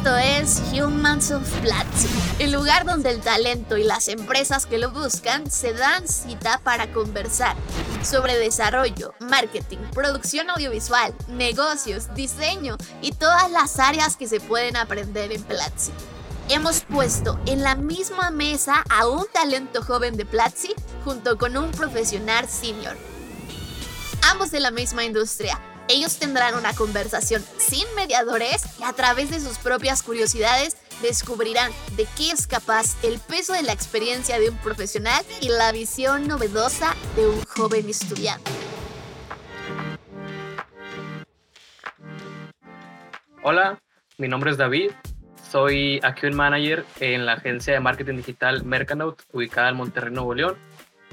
Esto es Humans of Platzi, el lugar donde el talento y las empresas que lo buscan se dan cita para conversar sobre desarrollo, marketing, producción audiovisual, negocios, diseño y todas las áreas que se pueden aprender en Platzi. Hemos puesto en la misma mesa a un talento joven de Platzi junto con un profesional senior. Ambos de la misma industria, ellos tendrán una conversación sin mediadores y a través de sus propias curiosidades descubrirán de qué es capaz el peso de la experiencia de un profesional y la visión novedosa de un joven estudiante. Hola, mi nombre es David, soy Account Manager en la agencia de marketing digital Mercanote, ubicada en Monterrey, Nuevo León.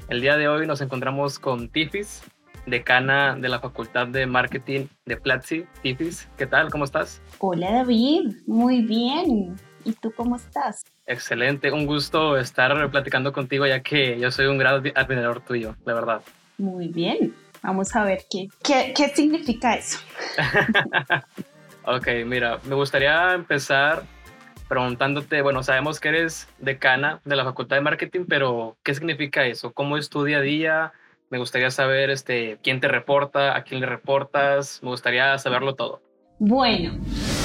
El día de hoy nos encontramos con Tifis, decana de la Facultad de Marketing de Platzi, Tifis. ¿Qué tal? ¿Cómo estás? Hola David, muy bien. ¿Y tú cómo estás? Excelente, un gusto estar platicando contigo ya que yo soy un gran admirador tuyo, de verdad. Muy bien, vamos a ver qué, qué, qué significa eso. ok, mira, me gustaría empezar preguntándote, bueno, sabemos que eres decana de la Facultad de Marketing, pero ¿qué significa eso? ¿Cómo es tu día a día? Me gustaría saber este, quién te reporta, a quién le reportas, me gustaría saberlo todo. Bueno,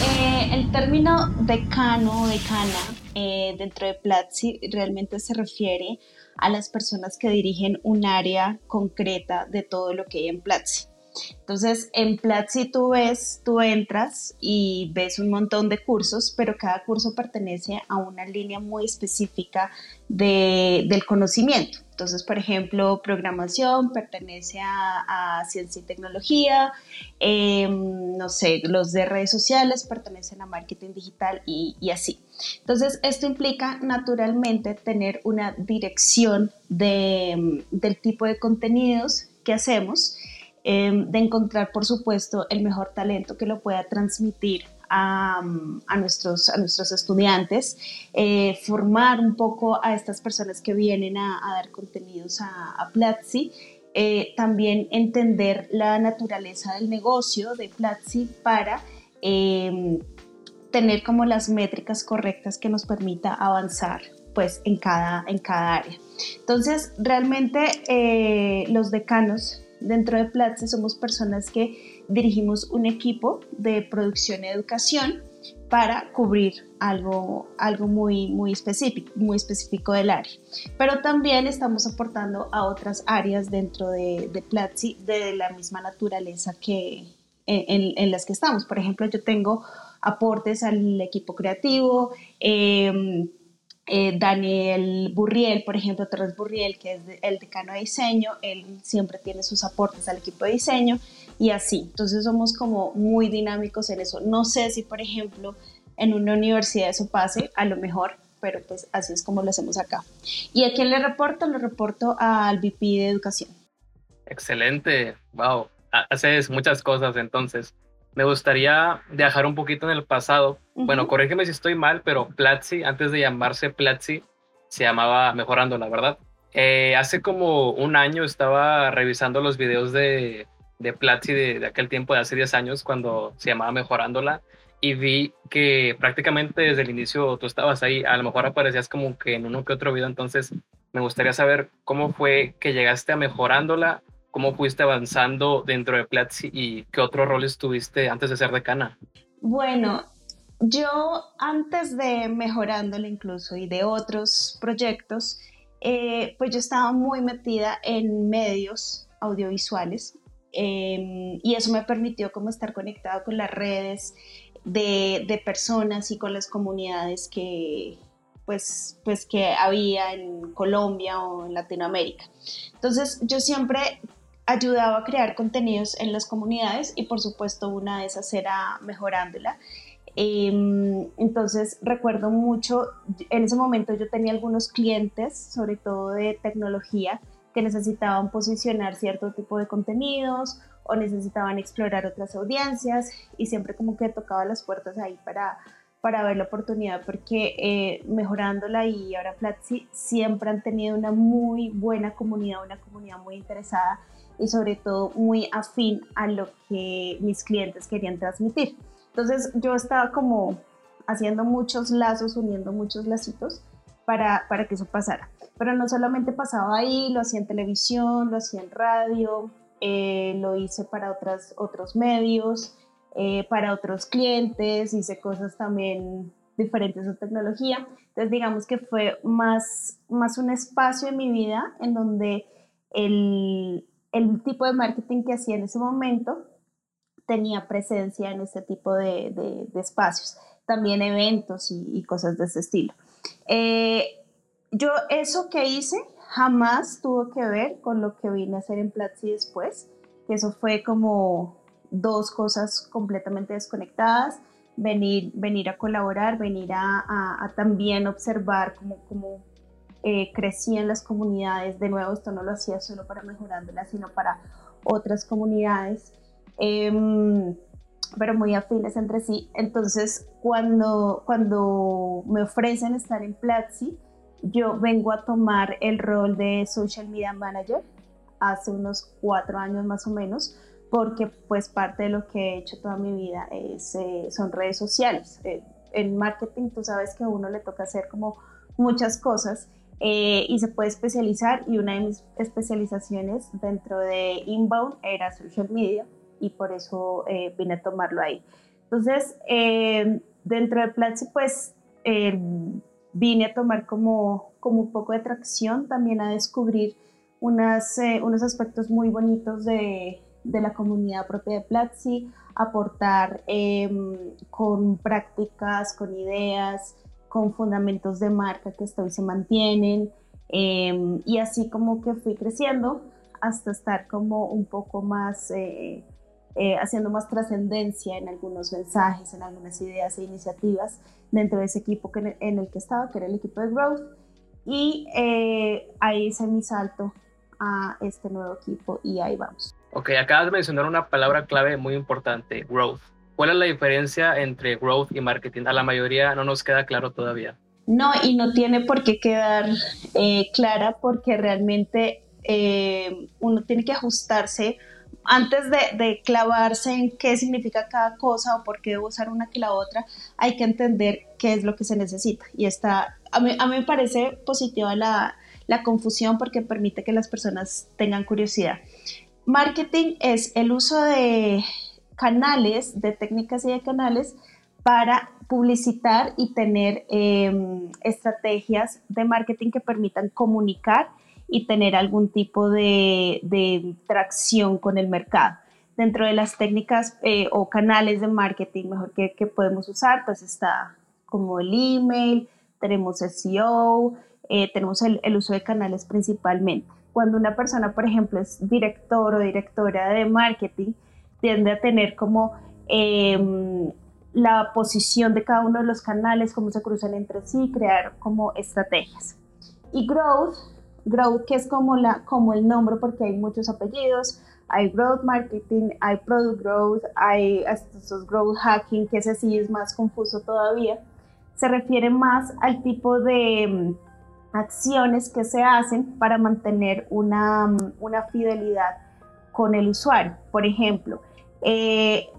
eh, el término decano o decana eh, dentro de Platzi realmente se refiere a las personas que dirigen un área concreta de todo lo que hay en Platzi. Entonces, en Platzi tú ves, tú entras y ves un montón de cursos, pero cada curso pertenece a una línea muy específica del conocimiento. Entonces, por ejemplo, programación pertenece a, ciencia y tecnología, em, no sé, los de redes sociales pertenecen a marketing digital y, así. Entonces, esto implica naturalmente tener una dirección del tipo de contenidos que hacemos Em, de encontrar, por supuesto, el mejor talento que lo pueda transmitir a, nuestros, a nuestros estudiantes, eh, formar un poco a estas personas que vienen a, dar contenidos a, Platzi, eh, también entender la naturaleza del negocio de Platzi para em, tener como las métricas correctas que nos permita avanzar pues en cada, en cada área. Entonces, realmente eh, los decanos Dentro de Platzi somos personas que dirigimos un equipo de producción y educación para cubrir algo, algo muy, muy, específico, muy específico del área. Pero también estamos aportando a otras áreas dentro de, de Platzi de la misma naturaleza que en, las que estamos. Por ejemplo, yo tengo aportes al equipo creativo, eh, eh, Daniel Burriel, por ejemplo, Torres Burriel, que es el decano de diseño, él siempre tiene sus aportes al equipo de diseño y así. Entonces somos como muy dinámicos en eso. No sé si, por ejemplo, en una universidad eso pase, a lo mejor, pero pues así es como lo hacemos acá. ¿Y a quién le reporto? Le reporto al VP de Educación. Excelente, wow, haces muchas cosas entonces me gustaría viajar un poquito en el pasado. Bueno, corrígeme si estoy mal, pero Platzi, antes de llamarse Platzi, se llamaba Mejorándola, ¿verdad? Eh, hace como un año estaba revisando los videos de, de Platzi de, aquel tiempo, de hace 10 años, cuando se llamaba Mejorándola, y vi que prácticamente desde el inicio tú estabas ahí, a lo mejor aparecías como que en uno que otro video, entonces me gustaría saber cómo fue que llegaste a Mejorándola cómo fuiste avanzando dentro de Platzi y qué otros roles tuviste antes de ser decana. Bueno, yo antes de mejorándole incluso y de otros proyectos, eh, pues yo estaba muy metida en medios audiovisuales em, y eso me permitió como estar conectado con las redes de, de, personas y con las comunidades que, pues, pues que había en Colombia o en Latinoamérica. Entonces yo siempre ayudaba a crear contenidos en las comunidades y por supuesto una de esas era mejorándola. Em, entonces recuerdo mucho, en ese momento yo tenía algunos clientes, sobre todo de tecnología, que necesitaban posicionar cierto tipo de contenidos o necesitaban explorar otras audiencias y siempre como que tocaba las puertas ahí para, para ver la oportunidad porque eh, mejorándola y ahora Platzi siempre han tenido una muy buena comunidad, una comunidad muy interesada y sobre todo muy afín a lo que mis clientes querían transmitir. Entonces yo estaba como haciendo muchos lazos, uniendo muchos lacitos para, para que eso pasara. Pero no solamente pasaba ahí, lo hacía en televisión, lo hacía en radio, eh, lo hice para otras, otros medios, eh, para otros clientes, hice cosas también diferentes de tecnología. Entonces digamos que fue más, más un espacio en mi vida en donde el, el tipo de marketing que hacía en ese momento tenía presencia en este tipo de, de, espacios, también eventos y, cosas de ese estilo. Eh, yo eso que hice jamás tuvo que ver con lo que vine a hacer en Platzi después, que eso fue como dos cosas completamente desconectadas, venir, venir a colaborar, venir a, también observar cómo, cómo eh, crecían las comunidades. De nuevo, esto no lo hacía solo para mejorándolas, sino para otras comunidades. Em, pero muy afines entre sí. Entonces, cuando, cuando me ofrecen estar en Platzi, yo vengo a tomar el rol de Social Media Manager hace unos cuatro años más o menos, porque pues parte de lo que he hecho toda mi vida es, eh, son redes sociales. Eh, en marketing tú sabes que a uno le toca hacer como muchas cosas eh, y se puede especializar y una de mis especializaciones dentro de inbound era social media y por eso eh, vine a tomarlo ahí. Entonces, eh, dentro de Platzi, pues eh, vine a tomar como, como un poco de tracción, también a descubrir unas, unos aspectos muy bonitos de, de, la comunidad propia de Platzi, aportar em, con prácticas, con ideas, con fundamentos de marca que hasta hoy se mantienen. Em, y así como que fui creciendo hasta estar como un poco más eh, haciendo más trascendencia en algunos mensajes, en algunas ideas e iniciativas dentro de ese equipo que, en el que estaba, que era el equipo de Growth. Y eh, ahí hice mi salto a este nuevo equipo y ahí vamos. Ok, acabas de mencionar una palabra clave muy importante, growth. ¿Cuál es la diferencia entre growth y marketing? A la mayoría no nos queda claro todavía. No, y no tiene por qué quedar eh, clara porque realmente uno tiene que ajustarse antes de, clavarse en qué significa cada cosa o por qué debo usar una que la otra, hay que entender qué es lo que se necesita. Y está, a mí, me parece positiva la, confusión porque permite que las personas tengan curiosidad. Marketing es el uso de canales, de técnicas y de canales para publicitar y tener em, estrategias de marketing que permitan comunicar y tener algún tipo de, tracción con el mercado. Dentro de las técnicas eh, o canales de marketing mejor que, podemos usar, pues está como el email, tenemos SEO, eh, tenemos el, uso de canales principalmente. Cuando una persona, por ejemplo, es director o directora de marketing, tiende a tener como em, la posición de cada uno de los canales, cómo se cruzan entre sí, crear como estrategias. Y growth Growth, que es como, la, como el nombre porque hay muchos apellidos, hay Growth Marketing, hay Product Growth, hay estos Growth Hacking, que ese sí es más confuso todavía, se refiere más al tipo de mm, acciones que se hacen para mantener una, una fidelidad con el usuario. Por ejemplo, eh,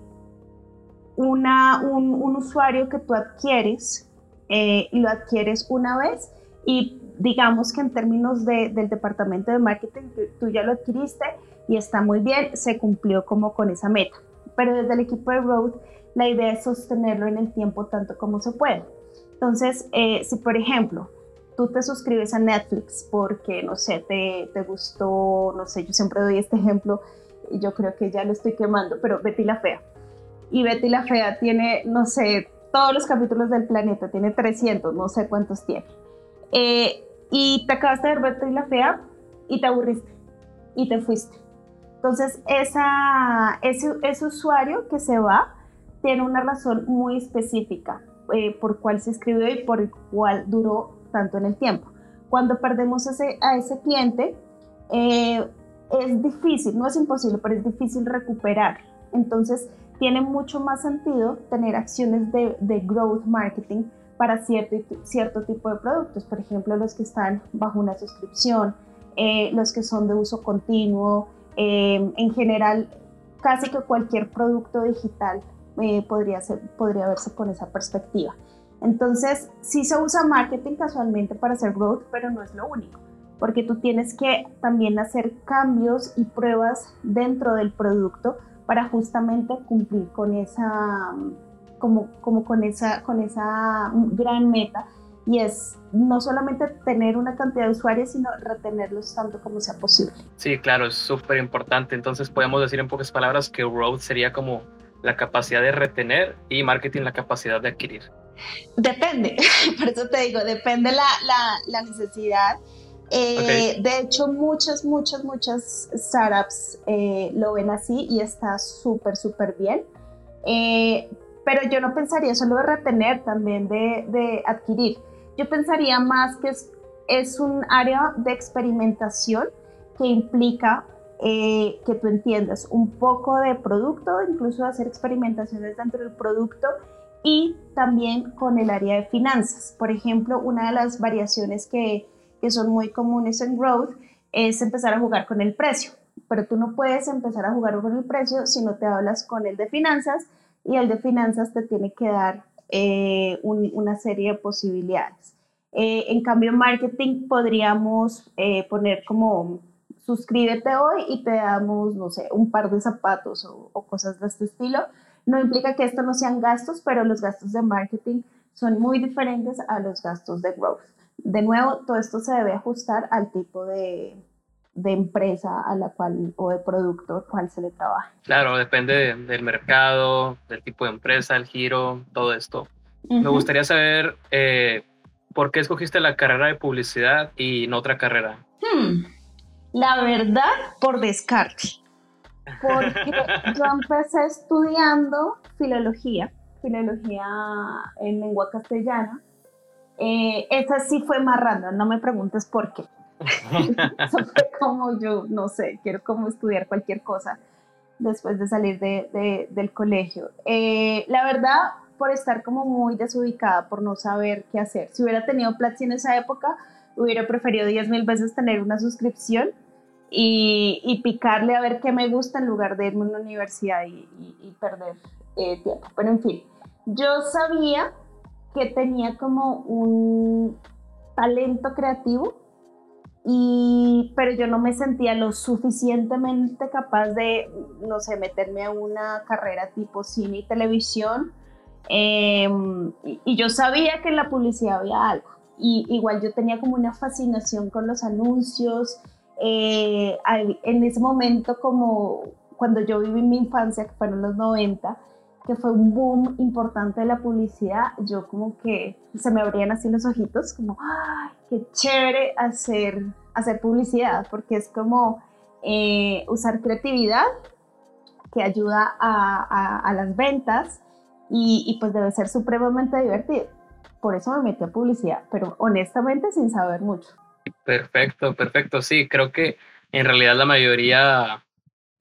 un, usuario que tú adquieres eh, lo adquieres una vez y digamos que en términos del departamento de marketing, tú ya lo adquiriste y está muy bien, se cumplió como con esa meta. Pero desde el equipo de Road, la idea es sostenerlo en el tiempo tanto como se puede. Entonces, eh, si por ejemplo, tú te suscribes a Netflix porque, no sé, te, te gustó, no sé, yo siempre doy este ejemplo, yo creo que ya lo estoy quemando, pero Betty la Fea. Y Betty la Fea tiene, no sé, todos los capítulos del planeta, tiene 300, no sé cuántos tiene. Eh, y te acabaste de ver Betty la Fea y te aburriste y te fuiste. Entonces, esa, ese, ese usuario que se va tiene una razón muy específica eh, por cuál se escribió y por el cual duró tanto en el tiempo. Cuando perdemos ese, a ese cliente, eh, es difícil, no es imposible, pero es difícil recuperar. Entonces, tiene mucho más sentido tener acciones de, de growth marketing para cierto, cierto tipo de productos, por ejemplo, los que están bajo una suscripción, eh, los que son de uso continuo, eh, en general, casi que cualquier producto digital eh, podría, ser, podría verse con esa perspectiva. Entonces, sí se usa marketing casualmente para hacer growth, pero no es lo único, porque tú tienes que también hacer cambios y pruebas dentro del producto para justamente cumplir con esa, como, como con esa, con esa gran meta y es no solamente tener una cantidad de usuarios, sino retenerlos tanto como sea posible. Sí, claro, es súper importante. Entonces podemos decir en pocas palabras que growth sería como la capacidad de retener y marketing la capacidad de adquirir. Depende, por eso te digo, depende la, la, la necesidad. Eh, de hecho, muchas, muchas, muchas startups eh, lo ven así y está súper, súper bien. Eh, pero yo no pensaría solo de retener, también de, de adquirir. Yo pensaría más que es, es un área de experimentación que implica eh, que tú entiendas un poco de producto, incluso hacer experimentaciones dentro del producto y también con el área de finanzas. Por ejemplo, una de las variaciones que, que son muy comunes en Growth es empezar a jugar con el precio, pero tú no puedes empezar a jugar con el precio si no te hablas con el de finanzas y el de finanzas te tiene que dar eh, una serie de posibilidades. Eh, en cambio, marketing podríamos eh, poner como suscríbete hoy y te damos, no sé, un par de zapatos o, o, cosas de este estilo. No implica que esto no sean gastos, pero los gastos de marketing son muy diferentes a los gastos de growth. De nuevo, todo esto se debe ajustar al tipo de, de empresa a la cual o de producto al cual se le trabaja. Claro, depende del mercado, del tipo de empresa, el giro, todo esto. Me gustaría saber eh, por qué escogiste la carrera de publicidad y no otra carrera. Hmm. La verdad, por descarte. Porque yo empecé estudiando filología, filología en lengua castellana. Eh, esa sí fue más random, no me preguntes por qué. Eso fue como yo, no sé, quiero como estudiar cualquier cosa después de salir de, del colegio. Eh, la verdad, por estar como muy desubicada, por no saber qué hacer. Si hubiera tenido Platzi en esa época, hubiera preferido 10 mil veces tener una suscripción y, y, picarle a ver qué me gusta en lugar de irme a una universidad y, y, perder eh, tiempo. Pero en fin, yo sabía que tenía como un talento creativo y, pero yo no me sentía lo suficientemente capaz de, no sé, meterme a una carrera tipo cine y televisión. Em, y, yo sabía que en la publicidad había algo. Y igual yo tenía como una fascinación con los anuncios. Eh, en ese momento, como cuando yo viví mi infancia, que fueron los 90, que fue un boom importante de la publicidad, yo como que se me abrían así los ojitos, como, ¡ay, qué chévere hacer, hacer publicidad! Porque es como eh, usar creatividad que ayuda a, a, las ventas y, y, pues debe ser supremamente divertido. Por eso me metí a publicidad, pero honestamente sin saber mucho. Perfecto, perfecto. Sí, creo que en realidad la mayoría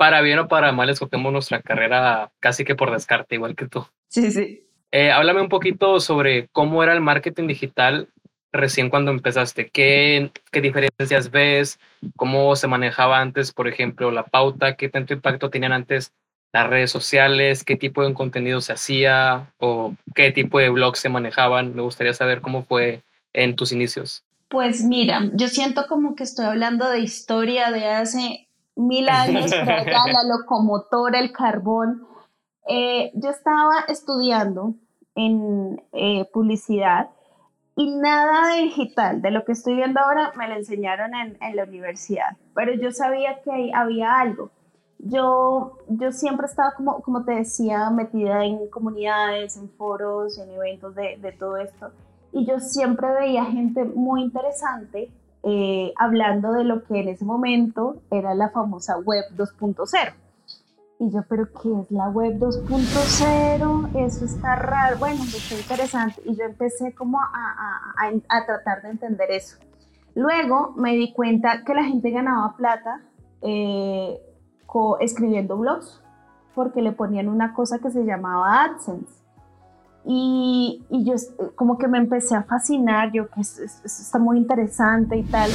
para bien o para mal escogemos nuestra carrera casi que por descarte, igual que tú. Sí, sí. Eh, háblame un poquito sobre cómo era el marketing digital recién cuando empezaste. ¿Qué, ¿Qué diferencias ves? ¿Cómo se manejaba antes, por ejemplo, la pauta? ¿Qué tanto impacto tenían antes las redes sociales? ¿Qué tipo de contenido se hacía? ¿O qué tipo de blogs se manejaban? Me gustaría saber cómo fue en tus inicios. Pues mira, yo siento como que estoy hablando de historia de hace mil años la locomotora, el carbón. Eh, yo estaba estudiando en eh, publicidad y nada digital de lo que estoy viendo ahora me lo enseñaron en, en, la universidad, pero yo sabía que había algo. Yo, yo siempre estaba, como, como te decía, metida en comunidades, en foros, en eventos de, de todo esto, y yo siempre veía gente muy interesante eh, hablando de lo que en ese momento era la famosa web 2.0. Y yo, pero ¿qué es la web 2.0? Eso está raro, bueno, está interesante. Y yo empecé como a, a, a, tratar de entender eso. Luego me di cuenta que la gente ganaba plata eh, escribiendo blogs, porque le ponían una cosa que se llamaba AdSense. Y, y, yo como que me empecé a fascinar, yo que eso, está muy interesante y tal.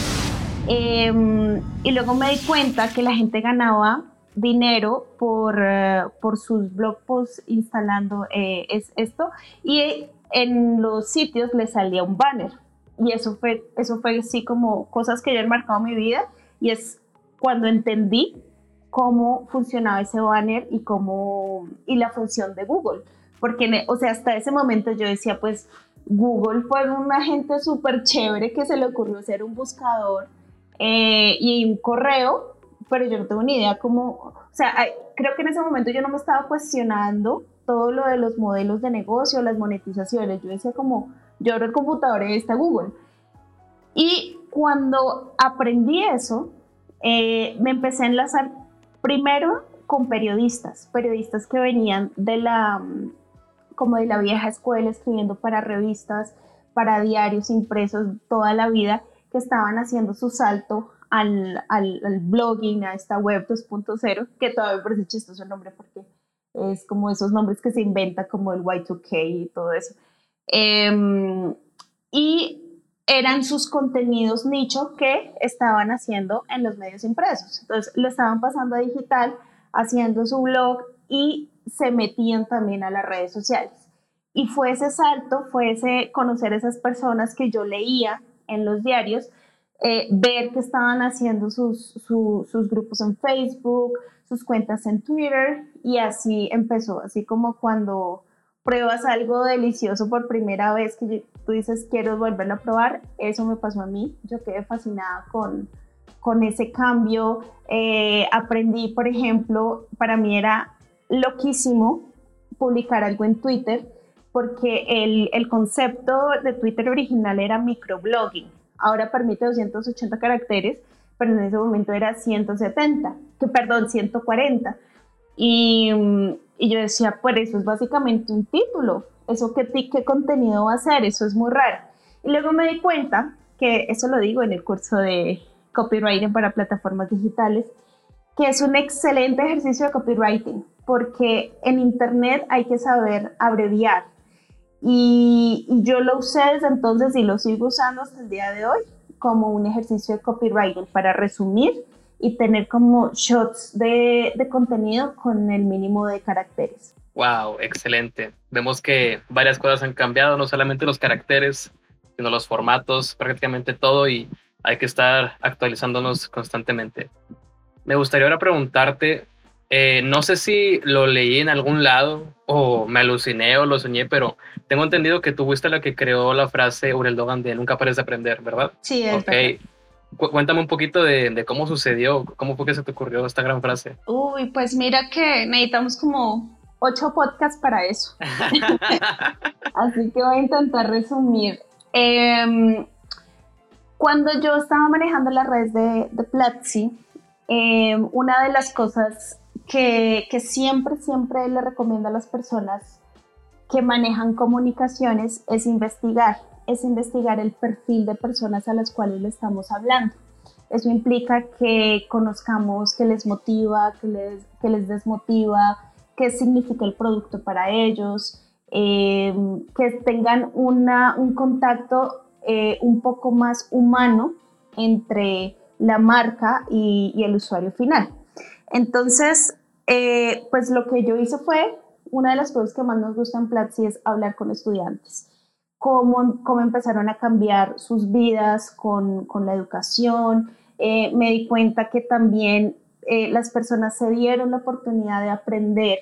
Em, y luego me di cuenta que la gente ganaba dinero por, eh, por sus blog posts instalando eh, es, esto y en los sitios le salía un banner y eso fue, eso fue así como cosas que yo he marcado mi vida y es cuando entendí cómo funcionaba ese banner y cómo y la función de Google porque o sea hasta ese momento yo decía pues Google fue una gente súper chévere que se le ocurrió hacer un buscador eh, y un correo pero yo no tengo ni idea cómo, o sea, creo que en ese momento yo no me estaba cuestionando todo lo de los modelos de negocio, las monetizaciones, yo decía como, yo abro el computador y está Google. Y cuando aprendí eso, eh, me empecé a enlazar primero con periodistas, periodistas que venían de la, como de la vieja escuela, escribiendo para revistas, para diarios impresos toda la vida, que estaban haciendo su salto al, al, al blogging, a esta web 2.0, que todavía me parece chistoso el nombre porque es como esos nombres que se inventa como el Y2K y todo eso. Em, y eran sus contenidos nicho que estaban haciendo en los medios impresos. Entonces lo estaban pasando a digital, haciendo su blog y se metían también a las redes sociales. Y fue ese salto, fue ese conocer esas personas que yo leía en los diarios, eh, ver que estaban haciendo sus, sus grupos en Facebook, sus cuentas en Twitter y así empezó, así como cuando pruebas algo delicioso por primera vez que tú dices quiero volverlo a probar, eso me pasó a mí, yo quedé fascinada con, con ese cambio, eh, aprendí, por ejemplo, para mí era loquísimo publicar algo en Twitter porque el, el concepto de Twitter original era microblogging ahora permite 280 caracteres, pero en ese momento era 170, que perdón, 140. Y, y yo decía, pues eso es básicamente un título, eso qué, qué contenido va a ser, eso es muy raro. Y luego me di cuenta, que eso lo digo en el curso de copywriting para plataformas digitales, que es un excelente ejercicio de copywriting, porque en Internet hay que saber abreviar, y, yo lo usé desde entonces y lo sigo usando hasta el día de hoy como un ejercicio de copywriting para resumir y tener como shots de, de, contenido con el mínimo de caracteres. Wow, excelente. Vemos que varias cosas han cambiado, no solamente los caracteres, sino los formatos, prácticamente todo y hay que estar actualizándonos constantemente. Me gustaría ahora preguntarte, eh, no sé si lo leí en algún lado o me aluciné o lo soñé, pero tengo entendido que tú fuiste la que creó la frase Urel Dogan de nunca pares de aprender, ¿verdad? Sí, es okay. Cuéntame un poquito de, cómo sucedió, cómo fue que se te ocurrió esta gran frase. Uy, pues mira que necesitamos como ocho podcasts para eso. Así que voy a intentar resumir. Em, cuando yo estaba manejando las redes de, de Platzi, em, una de las cosas que, siempre, siempre le recomiendo a las personas que manejan comunicaciones es investigar, es investigar el perfil de personas a las cuales le estamos hablando. Eso implica que conozcamos qué les motiva, qué les, les desmotiva, qué significa el producto para ellos, eh, que tengan una, un contacto eh, un poco más humano entre la marca y el usuario final. Entonces, eh, pues lo que yo hice fue, una de las cosas que más nos gusta en Platzi es hablar con estudiantes, cómo, cómo empezaron a cambiar sus vidas con, con la educación. Eh, me di cuenta que también eh, las personas se dieron la oportunidad de aprender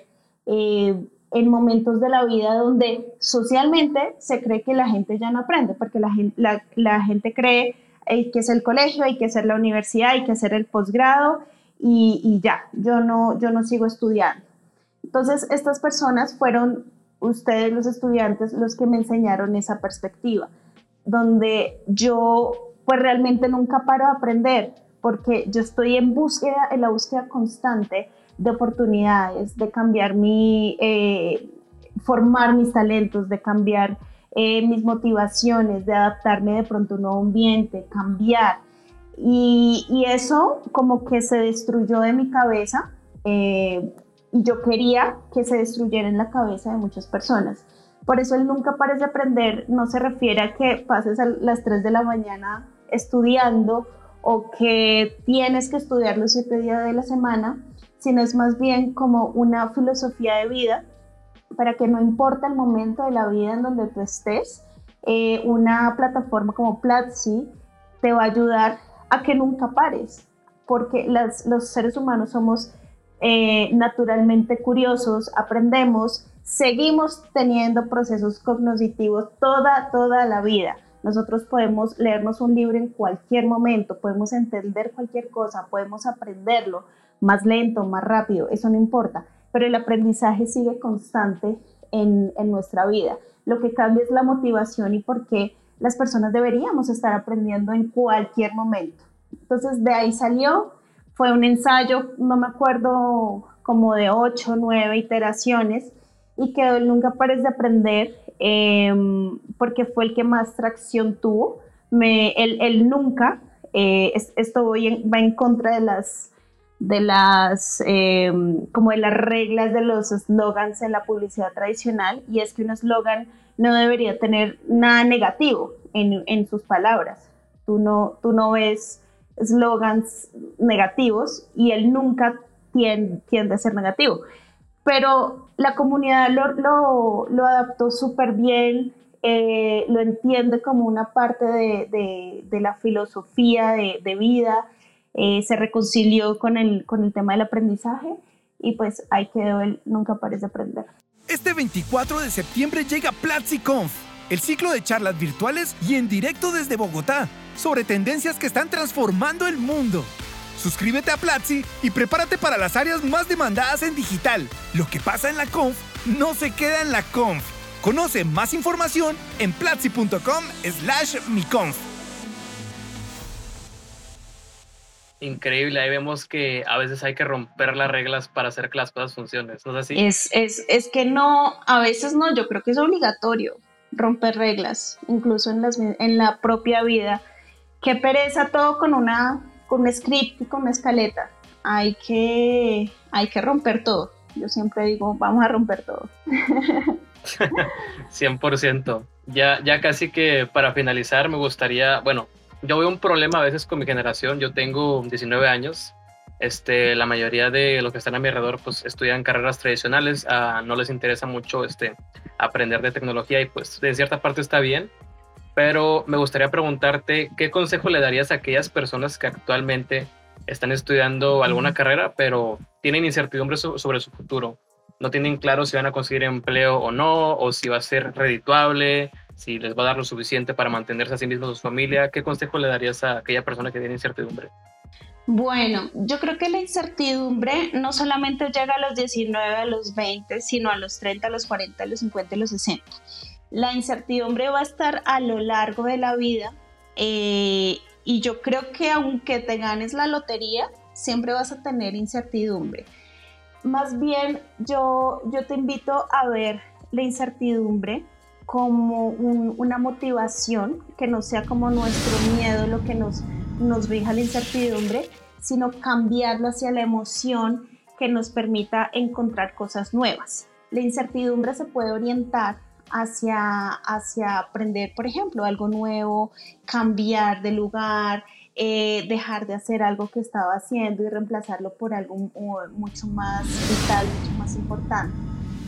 en momentos de la vida donde socialmente se cree que la gente ya no aprende, porque la gente, la gente cree que es el colegio, hay que hacer la universidad, hay que hacer el posgrado y, ya, yo no, yo no sigo estudiando. Entonces, estas personas fueron ustedes los estudiantes los que me enseñaron esa perspectiva, donde yo pues realmente nunca paro de aprender, porque yo estoy en búsqueda, en la búsqueda constante de oportunidades, de cambiar mi, eh, formar mis talentos, de cambiar eh, mis motivaciones, de adaptarme de pronto a un nuevo ambiente, cambiar. Y, eso como que se destruyó de mi cabeza eh, y yo quería que se destruyera en la cabeza de muchas personas. Por eso el nunca pares de aprender no se refiere a que pases a las 3 de la mañana estudiando o que tienes que estudiar los 7 días de la semana, sino es más bien como una filosofía de vida para que no importa el momento de la vida en donde tú estés, eh, una plataforma como Platzi te va a ayudar a que nunca pares, porque los seres humanos somos eh, naturalmente curiosos, aprendemos, seguimos teniendo procesos cognitivos toda, toda la vida. Nosotros podemos leernos un libro en cualquier momento, podemos entender cualquier cosa, podemos aprenderlo más lento, más rápido, eso no importa, pero el aprendizaje sigue constante en, en nuestra vida. Lo que cambia es la motivación y por qué las personas deberíamos estar aprendiendo en cualquier momento. Entonces de ahí salió, fue un ensayo, no me acuerdo, como de ocho, nueve iteraciones y quedó el Nunca Pares de Aprender em, porque fue el que más tracción tuvo. Me, el, Nunca, eh, esto va en contra de las de las em, como de las reglas de los eslogans en la publicidad tradicional y es que un eslogan no debería tener nada negativo en, en sus palabras. Tú no, tú no ves eslogans negativos y él nunca tiende, tiende a ser negativo. Pero la comunidad lo, lo, lo adaptó súper bien, eh, lo entiende como una parte de, de, de la filosofía de, de vida, eh, se reconcilió con el, con el tema del aprendizaje y pues ahí quedó él, nunca parece aprender. Este 24 de septiembre llega PlatziConf, el ciclo de charlas virtuales y en directo desde Bogotá sobre tendencias que están transformando el mundo. Suscríbete a Platzi y prepárate para las áreas más demandadas en digital. Lo que pasa en la conf no se queda en la conf. Conoce más información en platzi.com slash miconf. Increíble, ahí vemos que a veces hay que romper las reglas para hacer que las cosas funcionen, ¿no es así? Es, es, es que no, a veces no, yo creo que es obligatorio romper reglas, incluso en, las, en la propia vida. Qué pereza todo con una con un script y con una escaleta. Hay que, hay que romper todo. Yo siempre digo, vamos a romper todo. 100%. Ya, ya casi que para finalizar me gustaría, bueno, yo veo un problema a veces con mi generación. Yo tengo 19 años. Este, la mayoría de los que están a mi alrededor pues estudian carreras tradicionales, no les interesa mucho este, aprender de tecnología y pues de cierta parte está bien, pero me gustaría preguntarte qué consejo le darías a aquellas personas que actualmente están estudiando alguna carrera, pero tienen incertidumbre sobre su futuro. No tienen claro si van a conseguir empleo o no, o si va a ser redituable, si les va a dar lo suficiente para mantenerse a sí mismos o su familia. ¿Qué consejo le darías a aquella persona que tiene incertidumbre? Bueno, yo creo que la incertidumbre no solamente llega a los 19, a los 20, sino a los 30, a los 40, a los 50, a los 60 la incertidumbre va a estar a lo largo de la vida eh, y yo creo que aunque te ganes la lotería, siempre vas a tener incertidumbre. Más bien yo, yo te invito a ver la incertidumbre como una motivación, que no sea como nuestro miedo lo que nos, nos rija la incertidumbre, sino cambiarlo hacia la emoción que nos permita encontrar cosas nuevas. La incertidumbre se puede orientar hacia, hacia aprender, por ejemplo, algo nuevo, cambiar de lugar, eh, dejar de hacer algo que estaba haciendo y reemplazarlo por algo mucho más vital, mucho más importante.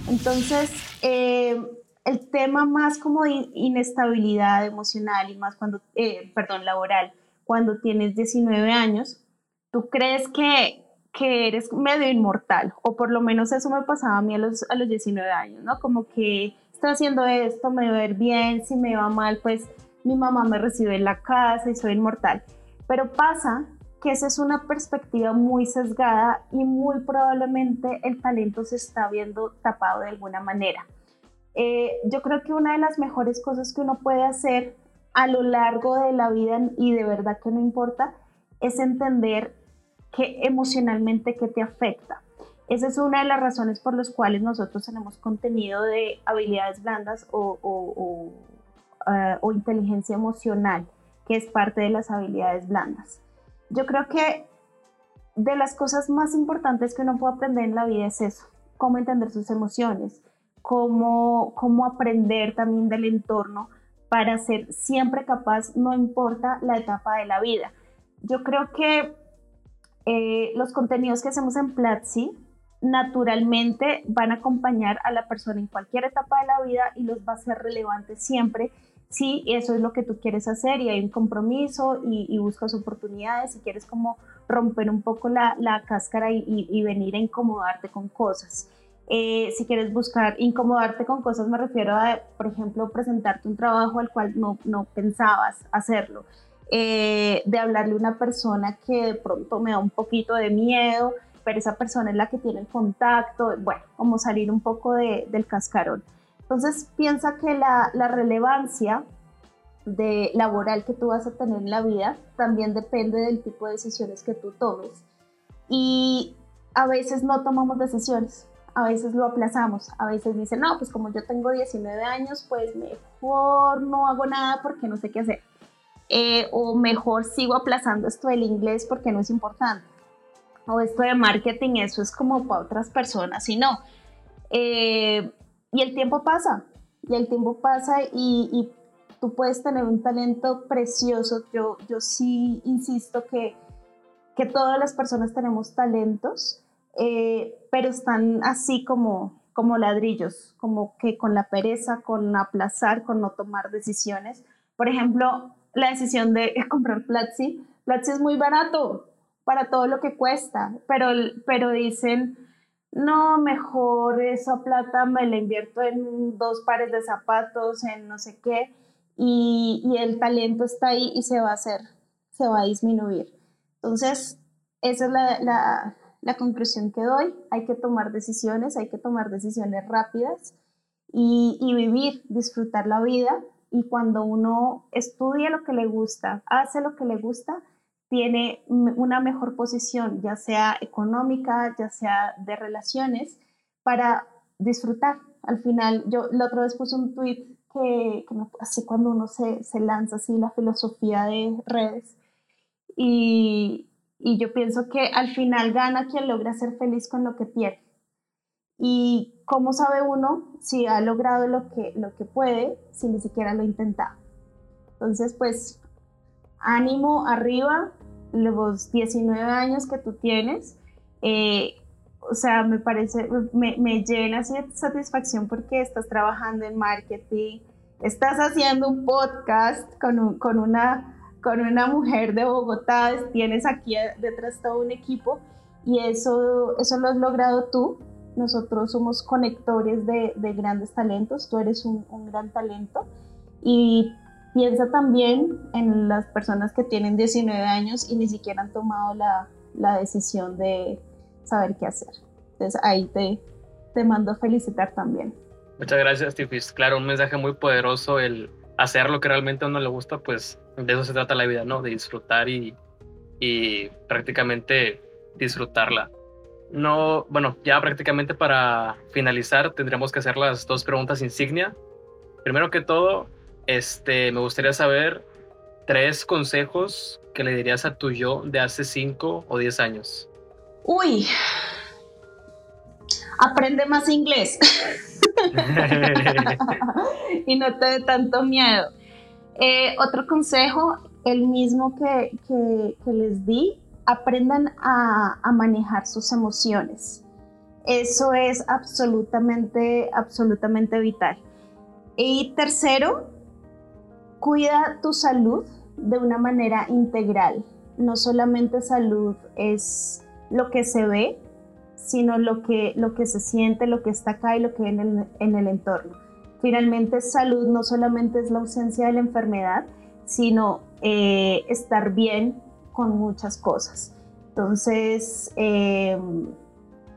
Entonces, eh, el tema más como de inestabilidad emocional y más cuando, eh, perdón, laboral, cuando tienes 19 años, tú crees que, que eres medio inmortal, o por lo menos eso me pasaba a mí a los, a los 19 años, ¿no? Como que estoy haciendo esto, me va a ir bien, si me va mal, pues mi mamá me recibe en la casa y soy inmortal. Pero pasa que esa es una perspectiva muy sesgada y muy probablemente el talento se está viendo tapado de alguna manera. Eh, yo creo que una de las mejores cosas que uno puede hacer a lo largo de la vida y de verdad que no importa es entender que emocionalmente qué te afecta. Esa es una de las razones por las cuales nosotros tenemos contenido de habilidades blandas o, eh, o, inteligencia emocional, que es parte de las habilidades blandas. Yo creo que de las cosas más importantes que uno puede aprender en la vida es eso, cómo entender sus emociones, cómo, cómo aprender también del entorno para ser siempre capaz, no importa la etapa de la vida. Yo creo que eh, los contenidos que hacemos en Platzi naturalmente van a acompañar a la persona en cualquier etapa de la vida y los va a ser relevantes siempre si eso es lo que tú quieres hacer y hay un compromiso y, buscas oportunidades y quieres como romper un poco la, cáscara y, venir a incomodarte con cosas. Eh, si quieres buscar incomodarte con cosas, me refiero a, por ejemplo, presentarte un trabajo al cual no, no pensabas hacerlo. Eh, de hablarle a una persona que de pronto me da un poquito de miedo, pero esa persona es la que tiene el contacto, bueno, como salir un poco del cascarón. Entonces piensa que la, la relevancia de laboral que tú vas a tener en la vida también depende del tipo de decisiones que tú tomes. Y a veces no tomamos decisiones, a veces lo aplazamos, a veces dicen, no, pues como yo tengo 19 años, pues mejor no hago nada porque no sé qué hacer. Eh, o mejor sigo aplazando esto del inglés porque no es importante o esto de marketing, eso es como para otras personas, y no. Eh, y el tiempo pasa, y el tiempo pasa y, tú puedes tener un talento precioso. Yo, yo sí insisto que, que todas las personas tenemos talentos, eh, pero están así como, como ladrillos, como que con la pereza, con aplazar, con no tomar decisiones. Por ejemplo, la decisión de comprar Platzi. Platzi es muy barato, para todo lo que cuesta, pero, pero dicen, no, mejor esa plata me la invierto en dos pares de zapatos, en no sé qué, y, y el talento está ahí y se va a hacer, se va a disminuir. Entonces, esa es la, la, la conclusión que doy. Hay que tomar decisiones, hay que tomar decisiones rápidas y, y vivir, disfrutar la vida. Y cuando uno estudia lo que le gusta, hace lo que le gusta, tiene una mejor posición, ya sea económica, ya sea de relaciones, para disfrutar. Al final, yo la otra vez puse un tweet que, así cuando uno se, se, lanza así la filosofía de redes, y, y yo pienso que al final gana quien logra ser feliz con lo que tiene. Y cómo sabe uno si ha logrado lo que, lo que puede si ni siquiera lo ha intentado. Entonces, pues ánimo arriba, los 19 años que tú tienes, eh, o sea, me parece, me, me llena de satisfacción porque estás trabajando en marketing, estás haciendo un podcast con, con, una, con una mujer de Bogotá, tienes aquí detrás todo un equipo y eso, eso lo has logrado tú. Nosotros somos conectores de, de grandes talentos, tú eres un, un gran talento y Piensa también en las personas que tienen 19 años y ni siquiera han tomado la, la decisión de saber qué hacer. Entonces ahí te, te mando a felicitar también. Muchas gracias, Tifis. Claro, un mensaje muy poderoso, el hacer lo que realmente a uno le gusta, pues de eso se trata la vida, ¿no? De disfrutar y, y prácticamente disfrutarla. No, bueno, ya prácticamente para finalizar tendríamos que hacer las dos preguntas insignia. Primero que todo, este, me gustaría saber tres consejos que le dirías a tu yo de hace cinco o diez años. Uy, aprende más inglés y no te dé tanto miedo. Eh, otro consejo, el mismo que, les di, aprendan a, a, manejar sus emociones. Eso es absolutamente, absolutamente vital. Y tercero, Cuida tu salud de una manera integral. No solamente salud es lo que se ve, sino lo que, lo que se siente, lo que está acá y lo que hay en el, en el entorno. Finalmente, salud no solamente es la ausencia de la enfermedad, sino eh, estar bien con muchas cosas. Entonces, em,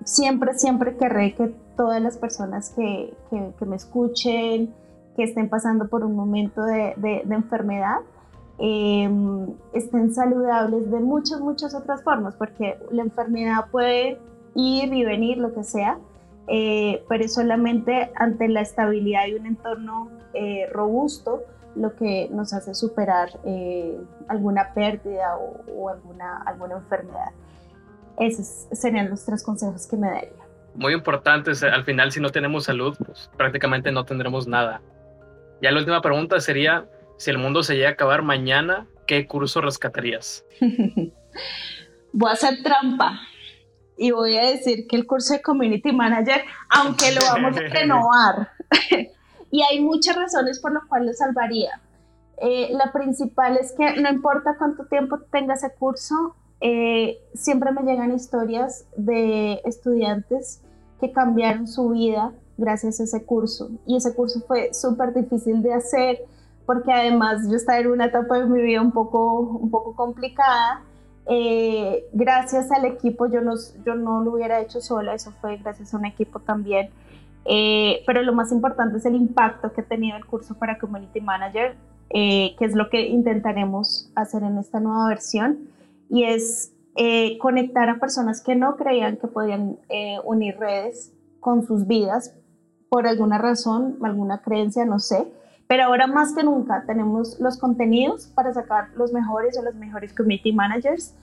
siempre, siempre querré que todas las personas que, que, que me escuchen, que estén pasando por un momento de, de, enfermedad em, estén saludables de muchas, muchas otras formas, porque la enfermedad puede ir y venir, lo que sea, eh, pero solamente ante la estabilidad de un entorno eh, robusto lo que nos hace superar eh, alguna pérdida o, alguna, alguna enfermedad. Esos serían los tres consejos que me daría. Muy importantes, al final si no tenemos salud, pues prácticamente no tendremos nada. Ya la última pregunta sería, si el mundo se llega a acabar mañana, ¿qué curso rescatarías? voy a hacer trampa y voy a decir que el curso de Community Manager, aunque lo vamos a renovar, y hay muchas razones por las cuales lo salvaría. Eh, la principal es que no importa cuánto tiempo tenga ese curso, eh, siempre me llegan historias de estudiantes que cambiaron su vida gracias a ese curso. Y ese curso fue súper difícil de hacer porque además yo estaba en una etapa de mi vida un poco, un poco complicada. Eh, gracias al equipo, yo no, yo no lo hubiera hecho sola, eso fue gracias a un equipo también. Eh, pero lo más importante es el impacto que ha tenido el curso para Community Manager, eh, que es lo que intentaremos hacer en esta nueva versión, y es conectar a personas que no creían que podían unir redes con sus vidas por alguna razón, alguna creencia, no sé, pero ahora más que nunca tenemos los contenidos para sacar los mejores o los mejores community managers.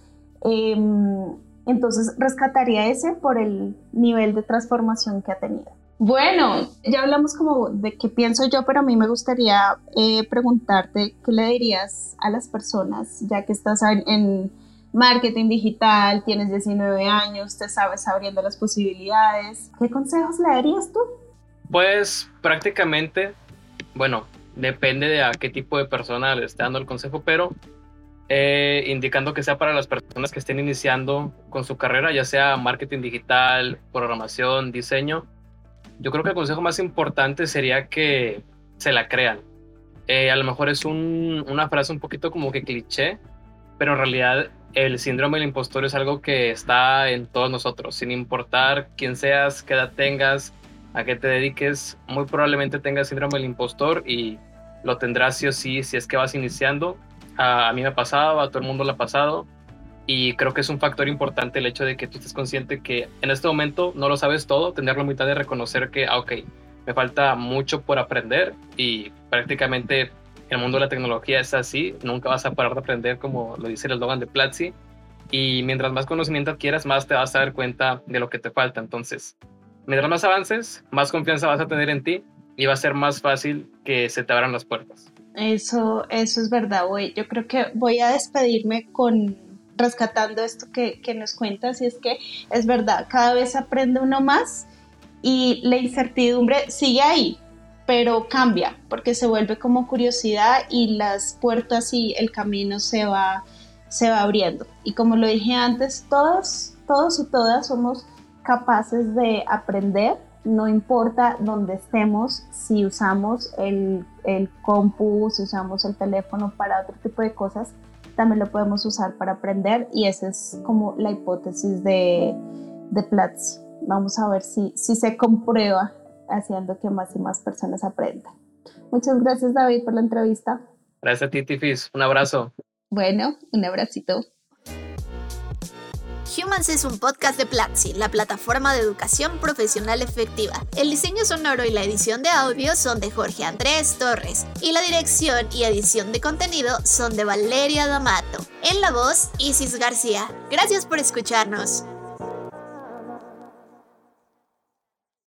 Em, entonces rescataría ese por el nivel de transformación que ha tenido. Bueno, ya hablamos como de qué pienso yo, pero a mí me gustaría eh, preguntarte qué le dirías a las personas, ya que estás en, en marketing digital, tienes 19 años, te sabes abriendo las posibilidades. ¿Qué consejos le darías tú? Pues prácticamente, bueno, depende de a qué tipo de persona le esté dando el consejo, pero eh, indicando que sea para las personas que estén iniciando con su carrera, ya sea marketing digital, programación, diseño. Yo creo que el consejo más importante sería que se la crean. Eh, a lo mejor es una frase un poquito como que cliché, pero en realidad el síndrome del impostor es algo que está en todos nosotros, sin importar quién seas, qué edad tengas, a qué te dediques, muy probablemente tengas síndrome del impostor y lo tendrás sí o sí si es que vas iniciando. A, mí me ha pasado, a todo el mundo le ha pasado. Y creo que es un factor importante el hecho de que tú estés consciente que en este momento no lo sabes todo, tener la mitad de reconocer que, ah, ok, me falta mucho por aprender y prácticamente el mundo de la tecnología es así, nunca vas a parar de aprender como lo dice el eslogan de Platzi y mientras más conocimiento adquieras, más te vas a dar cuenta de lo que te falta. Entonces, mientras más avances, más confianza vas a tener en ti y va a ser más fácil que se te abran las puertas. Eso, eso es verdad, güey. Yo creo que voy a despedirme con rescatando esto que, que nos cuentas y es que es verdad, cada vez aprende uno más y la incertidumbre sigue ahí, pero cambia porque se vuelve como curiosidad y las puertas y el camino se va, se va abriendo. Y como lo dije antes, todos, todos y todas somos capaces de aprender no importa dónde estemos, si usamos el, el, compu, si usamos el teléfono para otro tipo de cosas, también lo podemos usar para aprender y esa es como la hipótesis de, de Platzi. Vamos a ver si, si se comprueba haciendo que más y más personas aprendan. Muchas gracias David por la entrevista. Gracias a ti Tifis, un abrazo. Bueno, un abracito. Humans es un podcast de Platzi, la plataforma de educación profesional efectiva. El diseño sonoro y la edición de audio son de Jorge Andrés Torres y la dirección y edición de contenido son de Valeria D'Amato. En la voz, Isis García. Gracias por escucharnos.